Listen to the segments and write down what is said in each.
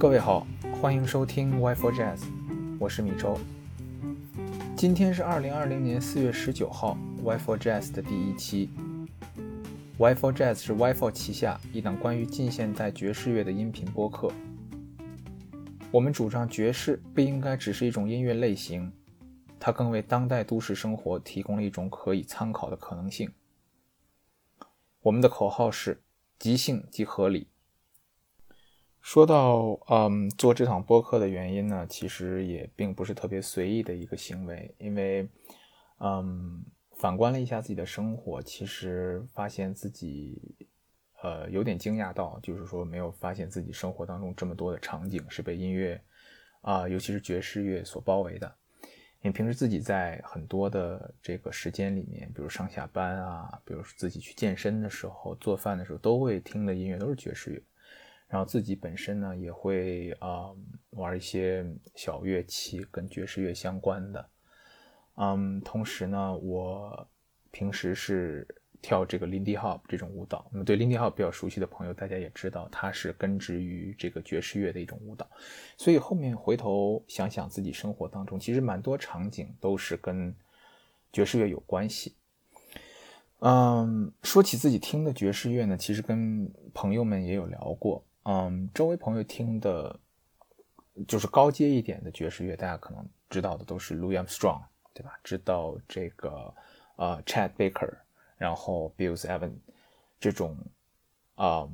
各位好，欢迎收听 Y for Jazz，我是米周。今天是二零二零年四月十九号，Y for Jazz 的第一期。Y for Jazz 是 Y for 旗下一档关于近现代爵士乐的音频播客。我们主张爵士不应该只是一种音乐类型，它更为当代都市生活提供了一种可以参考的可能性。我们的口号是即兴即合理。说到嗯，做这场播客的原因呢，其实也并不是特别随意的一个行为，因为嗯，反观了一下自己的生活，其实发现自己呃有点惊讶到，就是说没有发现自己生活当中这么多的场景是被音乐啊，尤其是爵士乐所包围的。因为平时自己在很多的这个时间里面，比如上下班啊，比如自己去健身的时候、做饭的时候，都会听的音乐都是爵士乐。然后自己本身呢，也会啊玩一些小乐器跟爵士乐相关的。嗯，同时呢，我平时是跳这个 Lindy Hop 这种舞蹈。那么对 Lindy Hop 比较熟悉的朋友，大家也知道，它是根植于这个爵士乐的一种舞蹈。所以后面回头想想自己生活当中，其实蛮多场景都是跟爵士乐有关系。嗯，说起自己听的爵士乐呢，其实跟朋友们也有聊过。嗯，周围朋友听的，就是高阶一点的爵士乐，大家可能知道的都是 Louis Armstrong，对吧？知道这个呃 Chad Baker，然后 Bill Evans 这种啊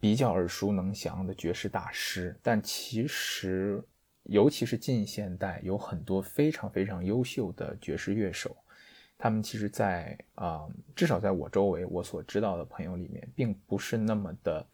比较耳熟能详的爵士大师。但其实，尤其是近现代，有很多非常非常优秀的爵士乐手，他们其实，在啊至少在我周围我所知道的朋友里面，并不是那么的。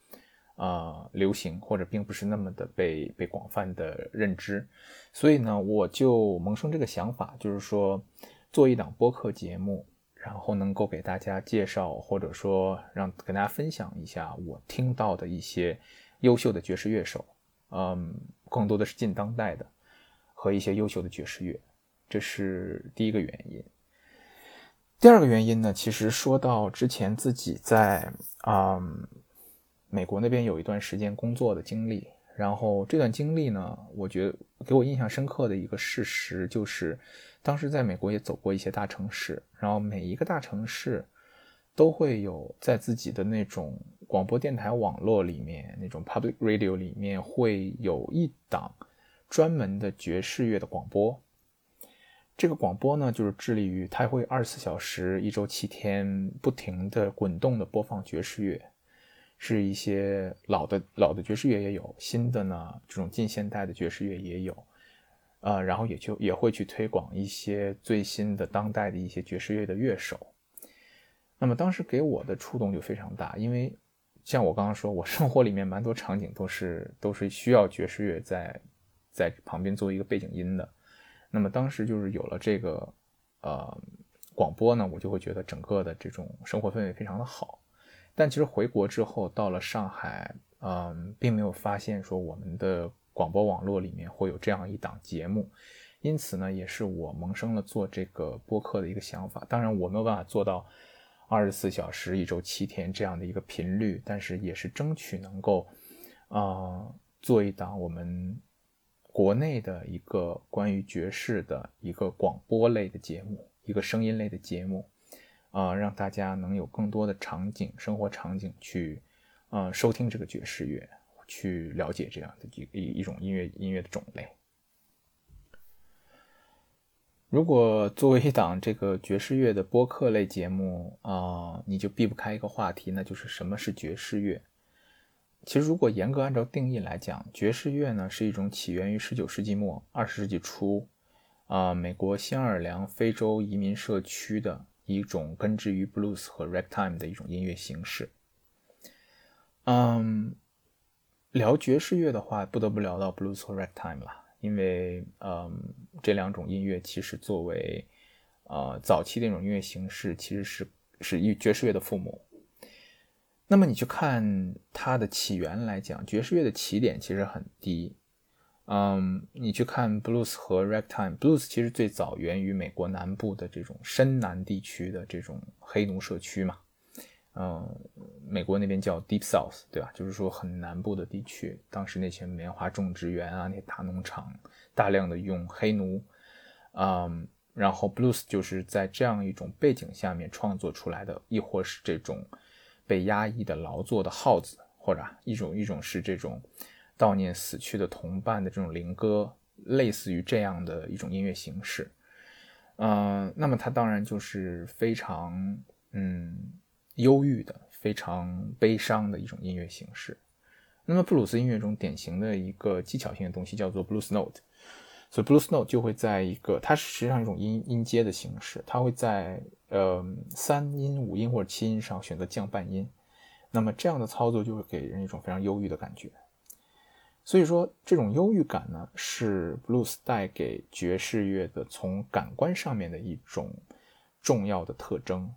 啊，流行或者并不是那么的被被广泛的认知，所以呢，我就萌生这个想法，就是说做一档播客节目，然后能够给大家介绍，或者说让跟大家分享一下我听到的一些优秀的爵士乐手，嗯，更多的是近当代的和一些优秀的爵士乐，这是第一个原因。第二个原因呢，其实说到之前自己在啊。美国那边有一段时间工作的经历，然后这段经历呢，我觉得给我印象深刻的一个事实就是，当时在美国也走过一些大城市，然后每一个大城市都会有在自己的那种广播电台网络里面，那种 public radio 里面会有一档专门的爵士乐的广播。这个广播呢，就是致力于它会二十四小时、一周七天不停的滚动的播放爵士乐。是一些老的老的爵士乐也有，新的呢这种近现代的爵士乐也有，呃，然后也就也会去推广一些最新的当代的一些爵士乐的乐手。那么当时给我的触动就非常大，因为像我刚刚说，我生活里面蛮多场景都是都是需要爵士乐在在旁边做一个背景音的。那么当时就是有了这个呃广播呢，我就会觉得整个的这种生活氛围非常的好。但其实回国之后，到了上海，嗯，并没有发现说我们的广播网络里面会有这样一档节目，因此呢，也是我萌生了做这个播客的一个想法。当然，我没有办法做到二十四小时、一周七天这样的一个频率，但是也是争取能够，啊，做一档我们国内的一个关于爵士的一个广播类的节目，一个声音类的节目。啊，让大家能有更多的场景、生活场景去，呃，收听这个爵士乐，去了解这样的一一一种音乐音乐的种类。如果作为一档这个爵士乐的播客类节目啊，你就避不开一个话题，那就是什么是爵士乐。其实，如果严格按照定义来讲，爵士乐呢是一种起源于十九世纪末、二十世纪初啊，美国新奥尔良非洲移民社区的。一种根植于 blues 和 ragtime 的一种音乐形式。嗯，聊爵士乐的话，不得不聊到 blues 和 ragtime 了，因为嗯，这两种音乐其实作为呃早期的一种音乐形式，其实是是爵士乐的父母。那么你去看它的起源来讲，爵士乐的起点其实很低。嗯，你去看 blues 和 ragtime，blues 其实最早源于美国南部的这种深南地区的这种黑奴社区嘛。嗯，美国那边叫 Deep South，对吧？就是说很南部的地区，当时那些棉花种植园啊，那些大农场，大量的用黑奴，嗯，然后 Blues 就是在这样一种背景下面创作出来的，亦或是这种被压抑的劳作的号子，或者一种一种是这种悼念死去的同伴的这种灵歌，类似于这样的一种音乐形式。嗯，那么它当然就是非常嗯忧郁的、非常悲伤的一种音乐形式。那么布鲁斯音乐中典型的一个技巧性的东西叫做 blues note，所以 blues note 就会在一个它实际上一种音音阶的形式，它会在呃三音、五音或者七音上选择降半音。那么这样的操作就会给人一种非常忧郁的感觉。所以说，这种忧郁感呢，是 blues 带给爵士乐的从感官上面的一种重要的特征。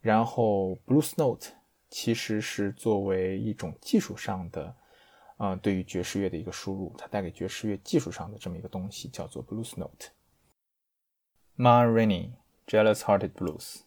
然后，blues note 其实是作为一种技术上的，啊，对于爵士乐的一个输入，它带给爵士乐技术上的这么一个东西，叫做 blues note。Ma Rainey Jealous Hearted Blues。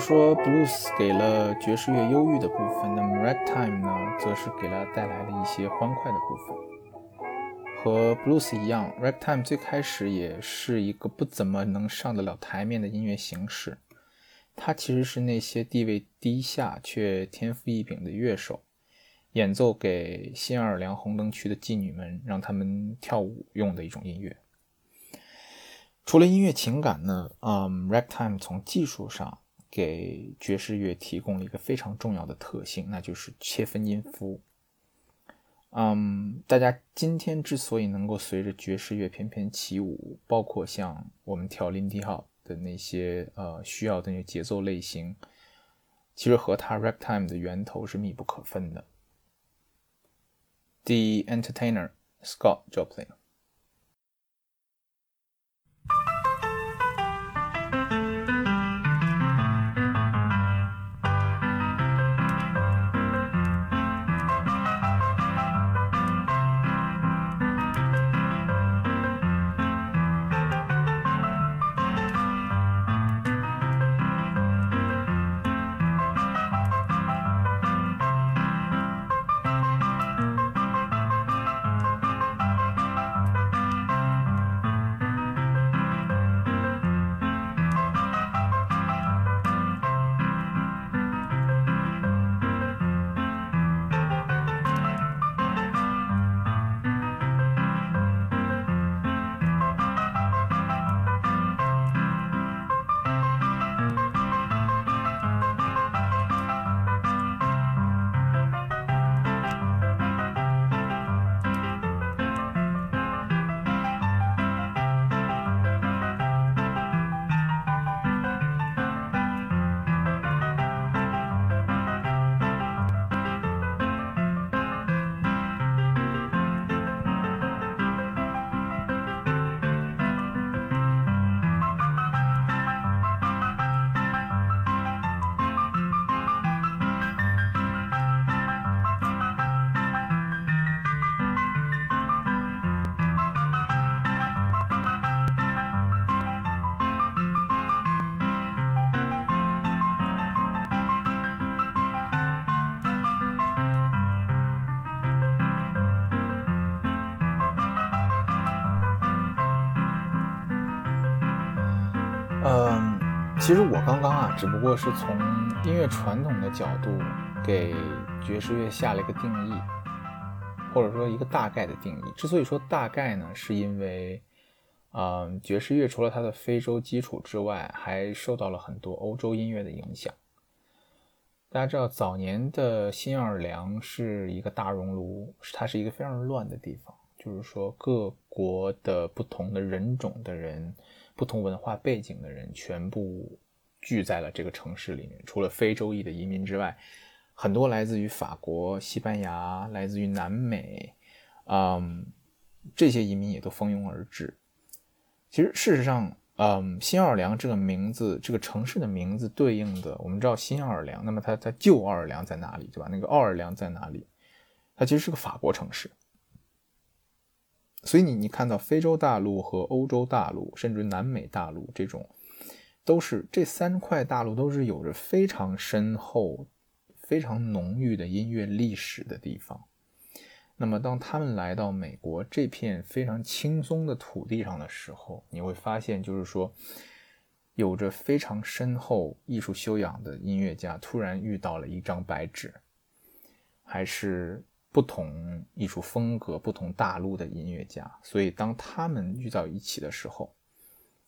说 blues 给了爵士乐忧郁的部分，那么 ragtime 呢，则是给了带来了一些欢快的部分。和 blues 一样，ragtime 最开始也是一个不怎么能上得了台面的音乐形式。它其实是那些地位低下却天赋异禀的乐手演奏给新奥尔良红灯区的妓女们，让他们跳舞用的一种音乐。除了音乐情感呢，嗯，ragtime 从技术上。给爵士乐提供了一个非常重要的特性，那就是切分音符。嗯，大家今天之所以能够随着爵士乐翩翩起舞，包括像我们跳 Lindy Hop 的那些呃需要的那些节奏类型，其实和它 Ragtime 的源头是密不可分的。The Entertainer Scott Joplin。嗯其实我刚刚啊，只不过是从音乐传统的角度给爵士乐下了一个定义，或者说一个大概的定义。之所以说大概呢，是因为，嗯，爵士乐除了它的非洲基础之外，还受到了很多欧洲音乐的影响。大家知道，早年的新奥尔良是一个大熔炉，它是一个非常乱的地方，就是说各国的不同的人种的人。不同文化背景的人全部聚在了这个城市里面。除了非洲裔的移民之外，很多来自于法国、西班牙，来自于南美，嗯，这些移民也都蜂拥而至。其实，事实上，嗯，新奥尔良这个名字，这个城市的名字对应的，我们知道新奥尔良，那么它在旧奥尔良在哪里，对吧？那个奥尔良在哪里？它其实是个法国城市。所以你你看到非洲大陆和欧洲大陆，甚至南美大陆这种，都是这三块大陆都是有着非常深厚、非常浓郁的音乐历史的地方。那么当他们来到美国这片非常轻松的土地上的时候，你会发现，就是说，有着非常深厚艺术修养的音乐家突然遇到了一张白纸，还是。不同艺术风格、不同大陆的音乐家，所以当他们遇到一起的时候，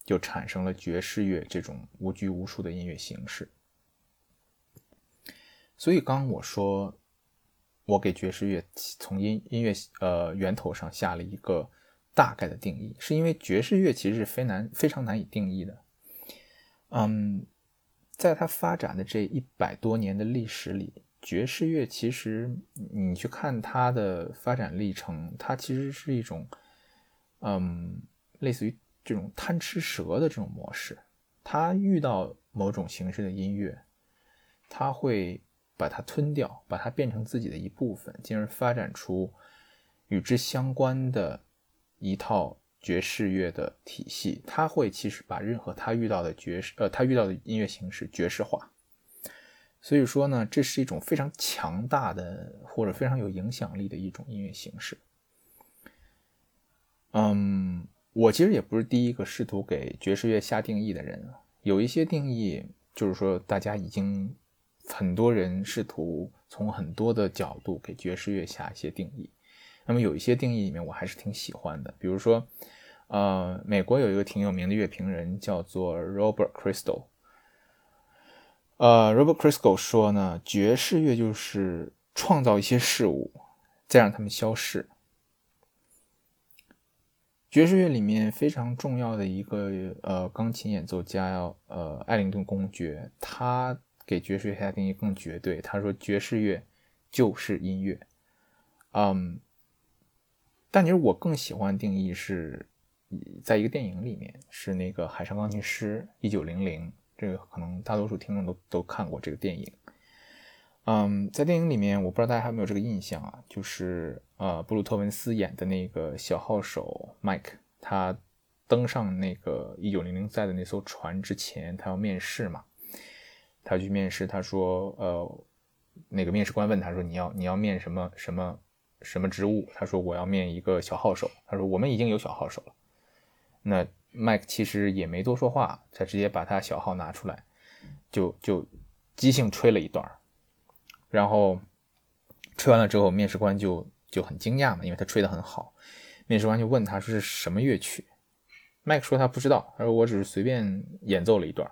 就产生了爵士乐这种无拘无束的音乐形式。所以，刚我说，我给爵士乐从音音乐呃源头上下了一个大概的定义，是因为爵士乐其实是非难非常难以定义的。嗯，在它发展的这一百多年的历史里。爵士乐其实，你去看它的发展历程，它其实是一种，嗯，类似于这种贪吃蛇的这种模式。它遇到某种形式的音乐，它会把它吞掉，把它变成自己的一部分，进而发展出与之相关的一套爵士乐的体系。它会其实把任何它遇到的爵士，呃，它遇到的音乐形式爵士化。所以说呢，这是一种非常强大的或者非常有影响力的一种音乐形式。嗯，我其实也不是第一个试图给爵士乐下定义的人。有一些定义，就是说大家已经很多人试图从很多的角度给爵士乐下一些定义。那么有一些定义里面，我还是挺喜欢的。比如说，呃，美国有一个挺有名的乐评人叫做 Robert Crystal。呃，Robert Crisco 说呢，爵士乐就是创造一些事物，再让它们消逝。爵士乐里面非常重要的一个呃钢琴演奏家要呃艾灵顿公爵，他给爵士乐下定义更绝对。他说爵士乐就是音乐。嗯，但其实我更喜欢定义是在一个电影里面，是那个《海上钢琴师》一九零零。这个可能大多数听众都都看过这个电影，嗯，在电影里面，我不知道大家还有没有这个印象啊，就是呃，布鲁特文斯演的那个小号手 Mike，他登上那个一九零零载的那艘船之前，他要面试嘛，他去面试，他说，呃，那个面试官问他说，你要你要面什么什么什么职务？他说我要面一个小号手。他说我们已经有小号手了，那。麦克其实也没多说话，他直接把他小号拿出来，就就即兴吹了一段然后吹完了之后，面试官就就很惊讶嘛，因为他吹得很好。面试官就问他说是什么乐曲，麦克说他不知道，他说我只是随便演奏了一段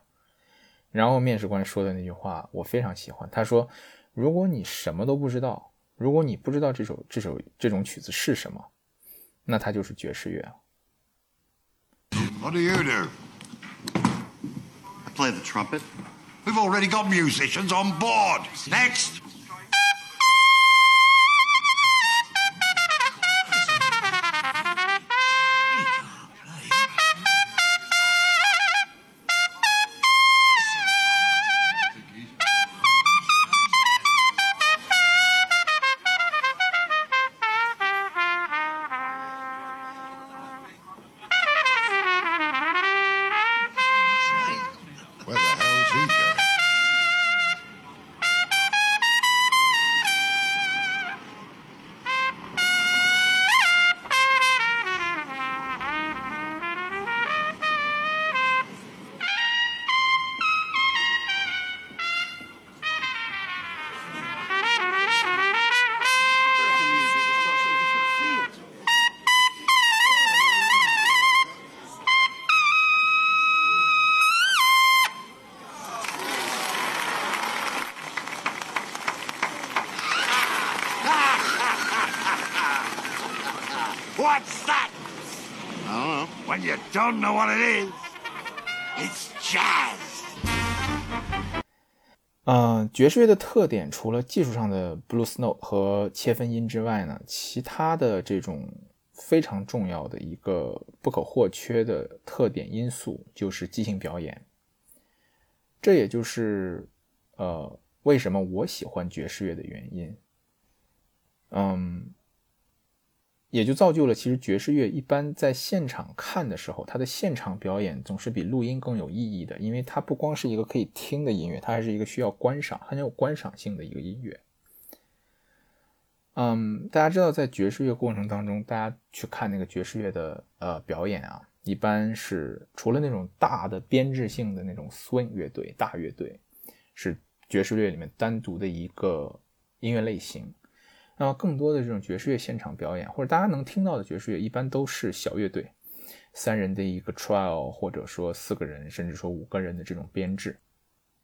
然后面试官说的那句话我非常喜欢，他说如果你什么都不知道，如果你不知道这首这首这种曲子是什么，那它就是爵士乐。What do you do? I play the trumpet. We've already got musicians on board. Next! Don't know what it is, it's jazz. 嗯、爵士乐的特点除了技术上的 blues note 和切分音之外呢，其他的这种非常重要的一个不可或缺的特点因素就是即兴表演。这也就是呃为什么我喜欢爵士乐的原因。嗯，也就造就了其实爵士乐一般在现场看的时候，它的现场表演总是比录音更有意义的，因为它不光是一个可以听的音乐，它还是一个需要观赏、很有观赏性的一个音乐。嗯，大家知道，在爵士乐过程当中，大家去看那个爵士乐的呃表演啊，一般是除了那种大的编制性的那种 swing 乐队、大乐队，是爵士乐里面单独的一个音乐类型。那么更多的这种爵士乐现场表演，或者大家能听到的爵士乐，一般都是小乐队，三人的一个 trial，或者说四个人，甚至说五个人的这种编制。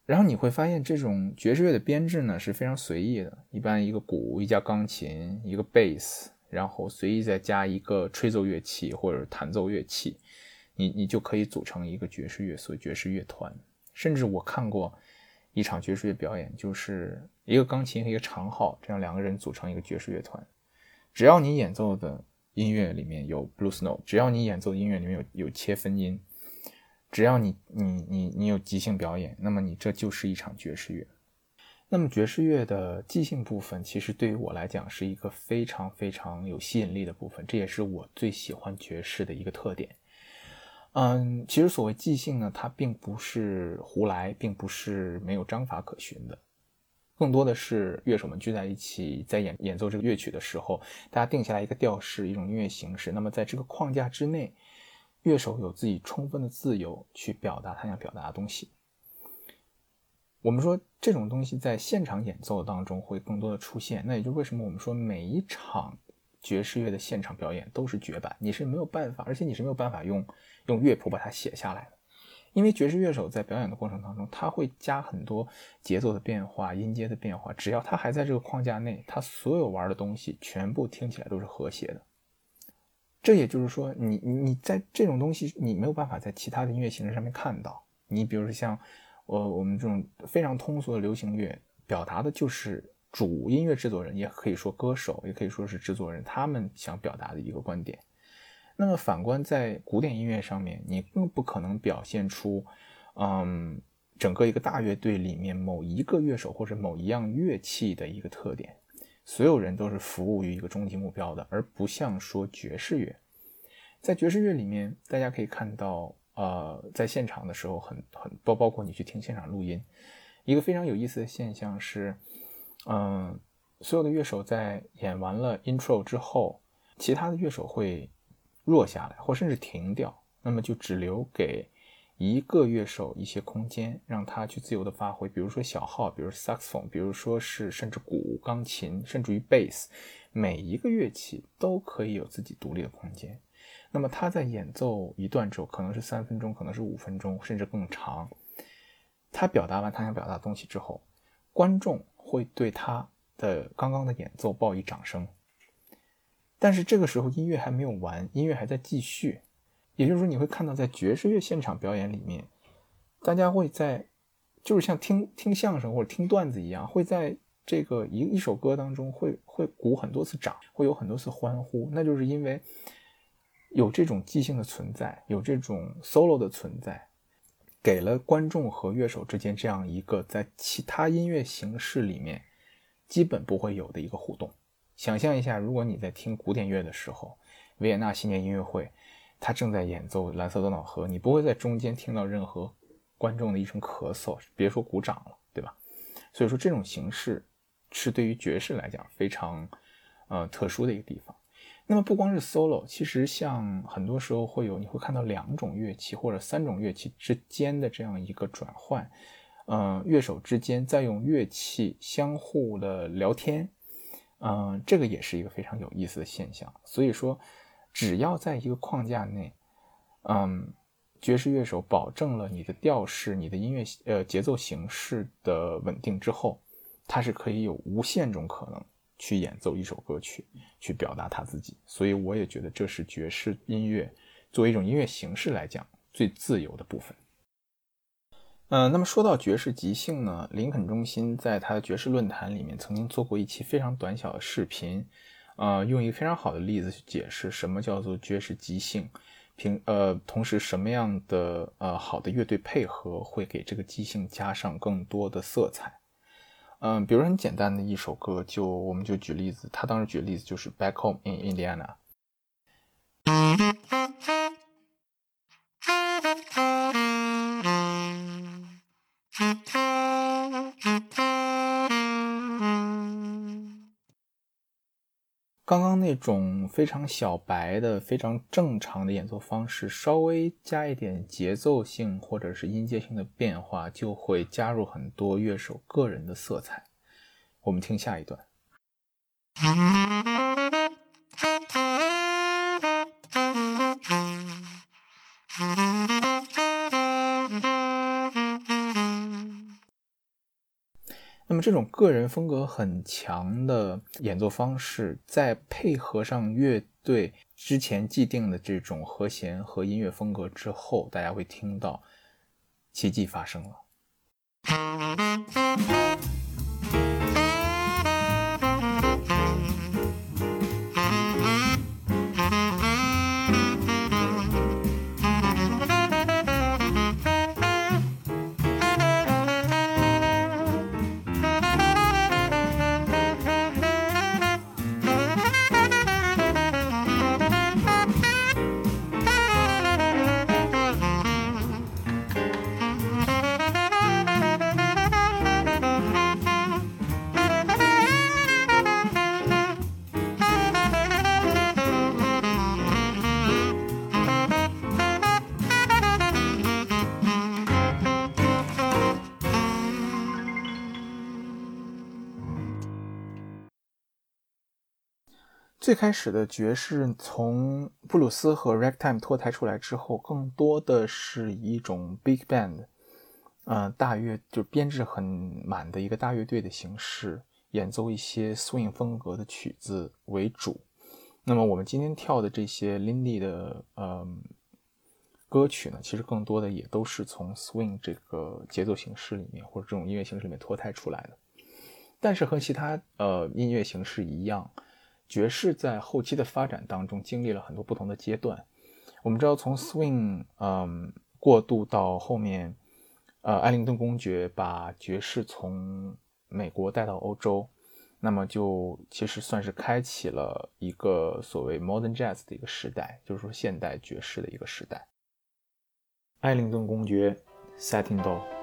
然后你会发现，这种爵士乐的编制呢是非常随意的，一般一个鼓、一架钢琴、一个贝斯，然后随意再加一个吹奏乐器或者弹奏乐器，你你就可以组成一个爵士乐，所谓爵士乐团。甚至我看过。一场爵士乐表演就是一个钢琴和一个长号，这样两个人组成一个爵士乐团。只要你演奏的音乐里面有 blues note，只要你演奏的音乐里面有有切分音，只要你你你你有即兴表演，那么你这就是一场爵士乐。那么爵士乐的即兴部分，其实对于我来讲是一个非常非常有吸引力的部分，这也是我最喜欢爵士的一个特点。嗯，其实所谓即兴呢，它并不是胡来，并不是没有章法可循的，更多的是乐手们聚在一起，在演演奏这个乐曲的时候，大家定下来一个调式，一种音乐形式。那么在这个框架之内，乐手有自己充分的自由去表达他想表达的东西。我们说这种东西在现场演奏当中会更多的出现，那也就为什么我们说每一场。爵士乐的现场表演都是绝版，你是没有办法，而且你是没有办法用用乐谱把它写下来的，因为爵士乐手在表演的过程当中，他会加很多节奏的变化、音阶的变化，只要他还在这个框架内，他所有玩的东西全部听起来都是和谐的。这也就是说，你你在这种东西你没有办法在其他的音乐形式上面看到。你比如说像我我们这种非常通俗的流行乐，表达的就是。主音乐制作人也可以说歌手，也可以说是制作人，他们想表达的一个观点。那么反观在古典音乐上面，你更不可能表现出，嗯，整个一个大乐队里面某一个乐手或者某一样乐器的一个特点。所有人都是服务于一个终极目标的，而不像说爵士乐。在爵士乐里面，大家可以看到，呃，在现场的时候，很很包包括你去听现场录音，一个非常有意思的现象是。嗯，所有的乐手在演完了 intro 之后，其他的乐手会弱下来，或甚至停掉，那么就只留给一个乐手一些空间，让他去自由的发挥。比如说小号，比如 saxophone，比如说是甚至鼓、钢琴，甚至于 bass，每一个乐器都可以有自己独立的空间。那么他在演奏一段之后，可能是三分钟，可能是五分钟，甚至更长。他表达完他想表达的东西之后，观众。会对他的刚刚的演奏报以掌声，但是这个时候音乐还没有完，音乐还在继续。也就是说，你会看到在爵士乐现场表演里面，大家会在，就是像听听相声或者听段子一样，会在这个一一首歌当中会会鼓很多次掌，会有很多次欢呼。那就是因为有这种即兴的存在，有这种 solo 的存在。给了观众和乐手之间这样一个在其他音乐形式里面基本不会有的一个互动。想象一下，如果你在听古典乐的时候，维也纳新年音乐会，他正在演奏《蓝色多瑙河》，你不会在中间听到任何观众的一声咳嗽，别说鼓掌了，对吧？所以说，这种形式是对于爵士来讲非常呃特殊的一个地方。那么不光是 solo，其实像很多时候会有，你会看到两种乐器或者三种乐器之间的这样一个转换，嗯，乐手之间在用乐器相互的聊天，嗯，这个也是一个非常有意思的现象。所以说，只要在一个框架内，嗯，爵士乐手保证了你的调式、你的音乐呃节奏形式的稳定之后，它是可以有无限种可能去演奏一首歌曲，去表达他自己。所以我也觉得这是爵士音乐作为一种音乐形式来讲最自由的部分。嗯，那么说到爵士即兴呢，林肯中心在他的爵士论坛里面曾经做过一期非常短小的视频，呃，用一个非常好的例子去解释什么叫做爵士即兴，平呃，同时什么样的呃好的乐队配合会给这个即兴加上更多的色彩。嗯，比如很简单的一首歌，就我们就举例子，他当时举例子就是《Back Home in Indiana》。刚刚那种非常小白的、非常正常的演奏方式，稍微加一点节奏性或者是音阶性的变化，就会加入很多乐手个人的色彩。我们听下一段。这种个人风格很强的演奏方式，在配合上乐队之前既定的这种和弦和音乐风格之后，大家会听到奇迹发生了。最开始的爵士从布鲁斯和 ragtime 脱胎出来之后，更多的是一种 big band，呃，大乐就编制很满的一个大乐队的形式，演奏一些 swing 风格的曲子为主。那么我们今天跳的这些 Lindy 的呃歌曲呢，其实更多的也都是从 swing 这个节奏形式里面或者这种音乐形式里面脱胎出来的。但是和其他呃音乐形式一样。爵士在后期的发展当中经历了很多不同的阶段。我们知道，从 swing 嗯过渡到后面，呃，艾灵顿公爵把爵士从美国带到欧洲，那么就其实算是开启了一个所谓 modern jazz 的一个时代，就是说现代爵士的一个时代。艾灵顿公爵，Satin Doll。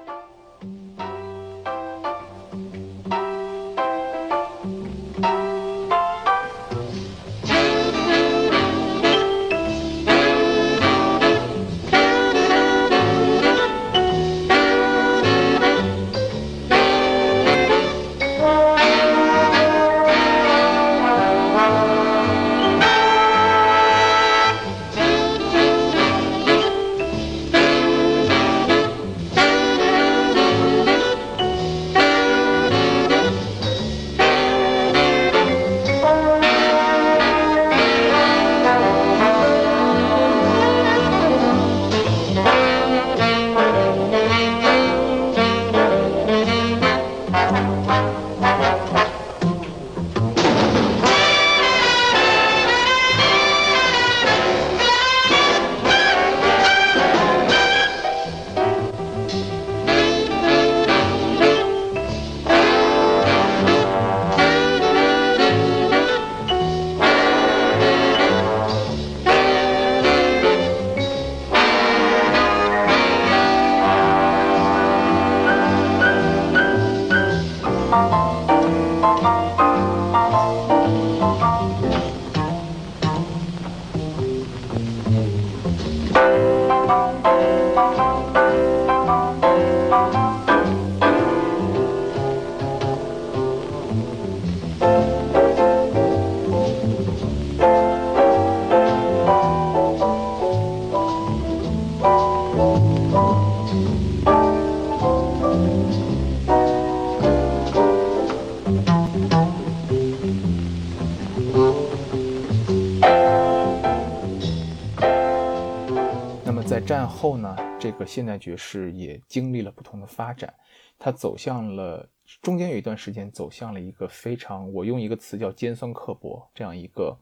后呢，这个现代爵士也经历了不同的发展，它走向了中间有一段时间走向了一个非常，我用一个词叫尖酸刻薄这样一个，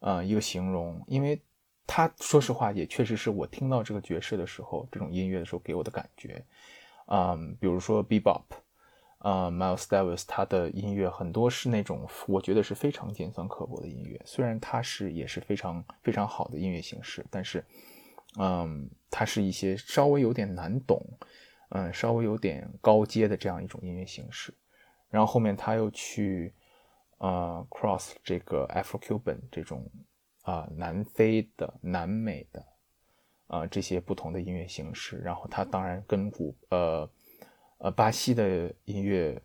呃，一个形容，因为它说实话也确实是我听到这个爵士的时候，这种音乐的时候给我的感觉，嗯，比如说 bebop。呃，Miles Davis 他的音乐很多是那种我觉得是非常尖酸刻薄的音乐，虽然它是也是非常非常好的音乐形式，但是，嗯，它是一些稍微有点难懂，嗯，稍微有点高阶的这样一种音乐形式。然后后面他又去呃 cross 这个 Afro-Cuban 这种啊南非的、南美的啊这些不同的音乐形式，然后他当然跟古呃。呃，巴西的音乐，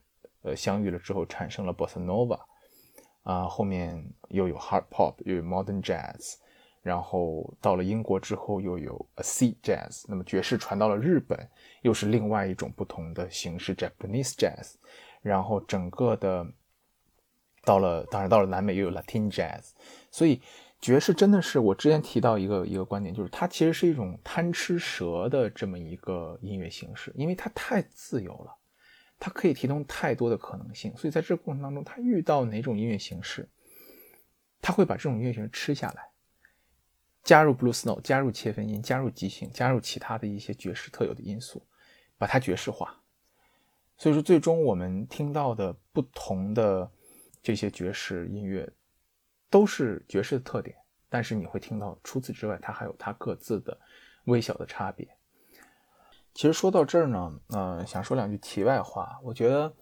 呃，相遇了之后产生了 Bossa Nova，啊，后面又有 Hard Pop，又有 Modern Jazz，然后到了英国之后又有 Acid Jazz，那么爵士传到了日本，又是另外一种不同的形式 Japanese Jazz，然后整个的到了，当然到了南美又有 Latin Jazz，所以。爵士真的是我之前提到一个一个观点，就是它其实是一种贪吃蛇的这么一个音乐形式，因为它太自由了，它可以提供太多的可能性，所以在这个过程当中，它遇到哪种音乐形式，它会把这种音乐形式吃下来，加入 blues note，加入切分音，加入即兴，加入其他的一些爵士特有的因素，把它爵士化。所以说，最终我们听到的不同的这些爵士音乐。都是爵士的特点，但是你会听到，除此之外，它还有它各自的微小的差别。其实说到这儿呢，嗯，想说两句题外话。我觉得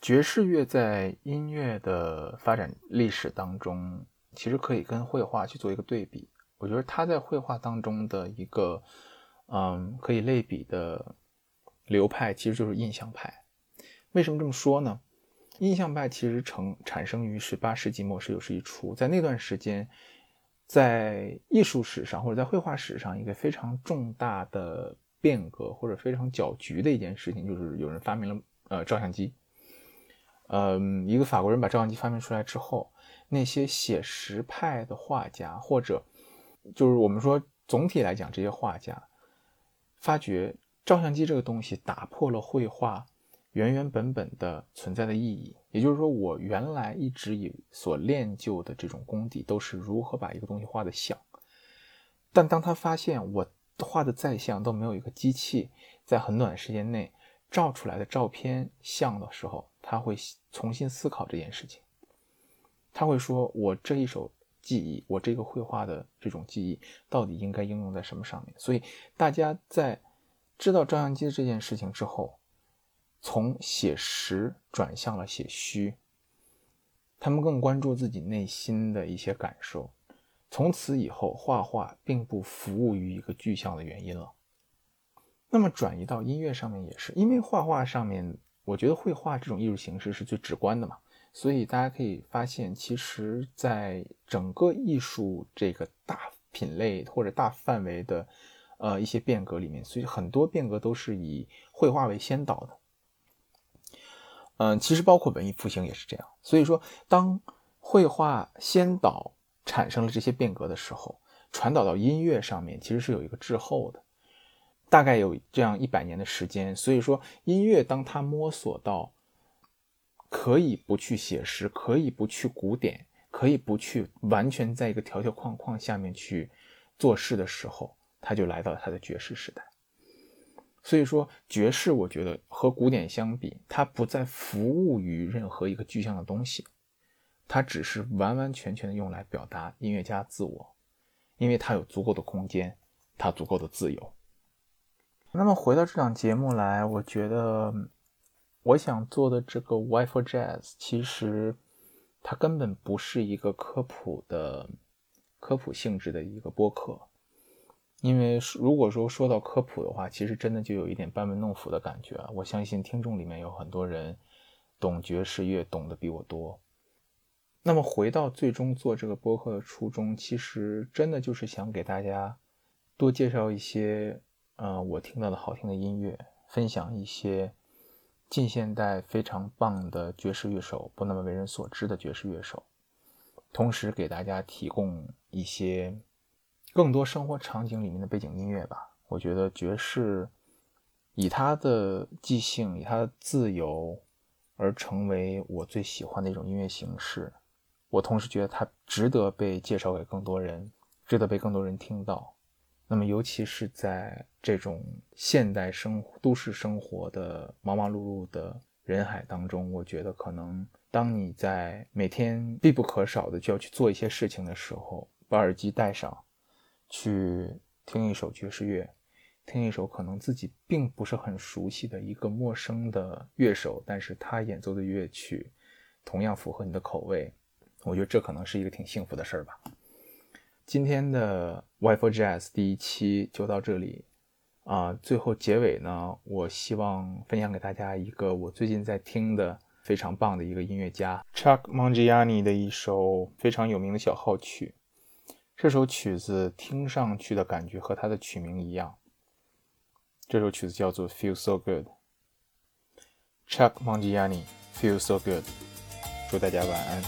爵士乐在音乐的发展历史当中，其实可以跟绘画去做一个对比。我觉得他在绘画当中的一个，嗯，可以类比的流派，其实就是印象派。为什么这么说呢？印象派其实成产生于十八世纪末十九世纪初，在那段时间，在艺术史上或者在绘画史上，一个非常重大的变革或者非常搅局的一件事情，就是有人发明了呃照相机。嗯，一个法国人把照相机发明出来之后，那些写实派的画家或者就是我们说总体来讲这些画家，发觉照相机这个东西打破了绘画。原原本本的存在的意义，也就是说，我原来一直以所练就的这种功底，都是如何把一个东西画的像。但当他发现我画的再像都没有一个机器在很短时间内照出来的照片像的时候，他会重新思考这件事情。他会说：“我这一手记忆，我这个绘画的这种技艺，到底应该应用在什么上面？”所以，大家在知道照相机这件事情之后。从写实转向了写虚，他们更关注自己内心的一些感受。从此以后，画画并不服务于一个具象的原因了。那么转移到音乐上面也是，因为画画上面，我觉得绘画这种艺术形式是最直观的嘛，所以大家可以发现，其实在整个艺术这个大品类或者大范围的呃一些变革里面，所以很多变革都是以绘画为先导的。嗯，其实包括文艺复兴也是这样。所以说，当绘画先导产生了这些变革的时候，传导到音乐上面，其实是有一个滞后的，大概有这样一百年的时间。所以说，音乐当它摸索到可以不去写实，可以不去古典，可以不去完全在一个条条框框下面去做事的时候，他就来到了它的爵士时代。所以说，爵士我觉得和古典相比，它不再服务于任何一个具象的东西，它只是完完全全的用来表达音乐家自我，因为它有足够的空间，它足够的自由。那么回到这档节目来，我觉得我想做的这个 Why for Jazz，其实它根本不是一个科普的科普性质的一个播客。因为如果说说到科普的话，其实真的就有一点班门弄斧的感觉啊！我相信听众里面有很多人懂爵士乐，懂得比我多。那么回到最终做这个播客的初衷，其实真的就是想给大家多介绍一些，呃，我听到的好听的音乐，分享一些近现代非常棒的爵士乐手，不那么为人所知的爵士乐手，同时给大家提供一些。更多生活场景里面的背景音乐吧。我觉得爵士以它的即兴，以它的自由，而成为我最喜欢的一种音乐形式。我同时觉得它值得被介绍给更多人，值得被更多人听到。那么，尤其是在这种现代生活、都市生活的忙忙碌碌的人海当中，我觉得可能当你在每天必不可少的就要去做一些事情的时候，把耳机戴上，去听一首爵士乐。听一首可能自己并不是很熟悉的一个陌生的乐手，但是他演奏的乐曲同样符合你的口味，我觉得这可能是一个挺幸福的事儿吧。今天的 Y for Jazz 第一期就到这里啊，最后结尾呢，我希望分享给大家一个我最近在听的非常棒的一个音乐家 Chuck Mangiani 的一首非常有名的小号曲。这首曲子听上去的感觉和它的曲名一样。这首曲子叫做《Feel So Good》，Chuck Mangiani，《Feel So Good》，祝大家晚安。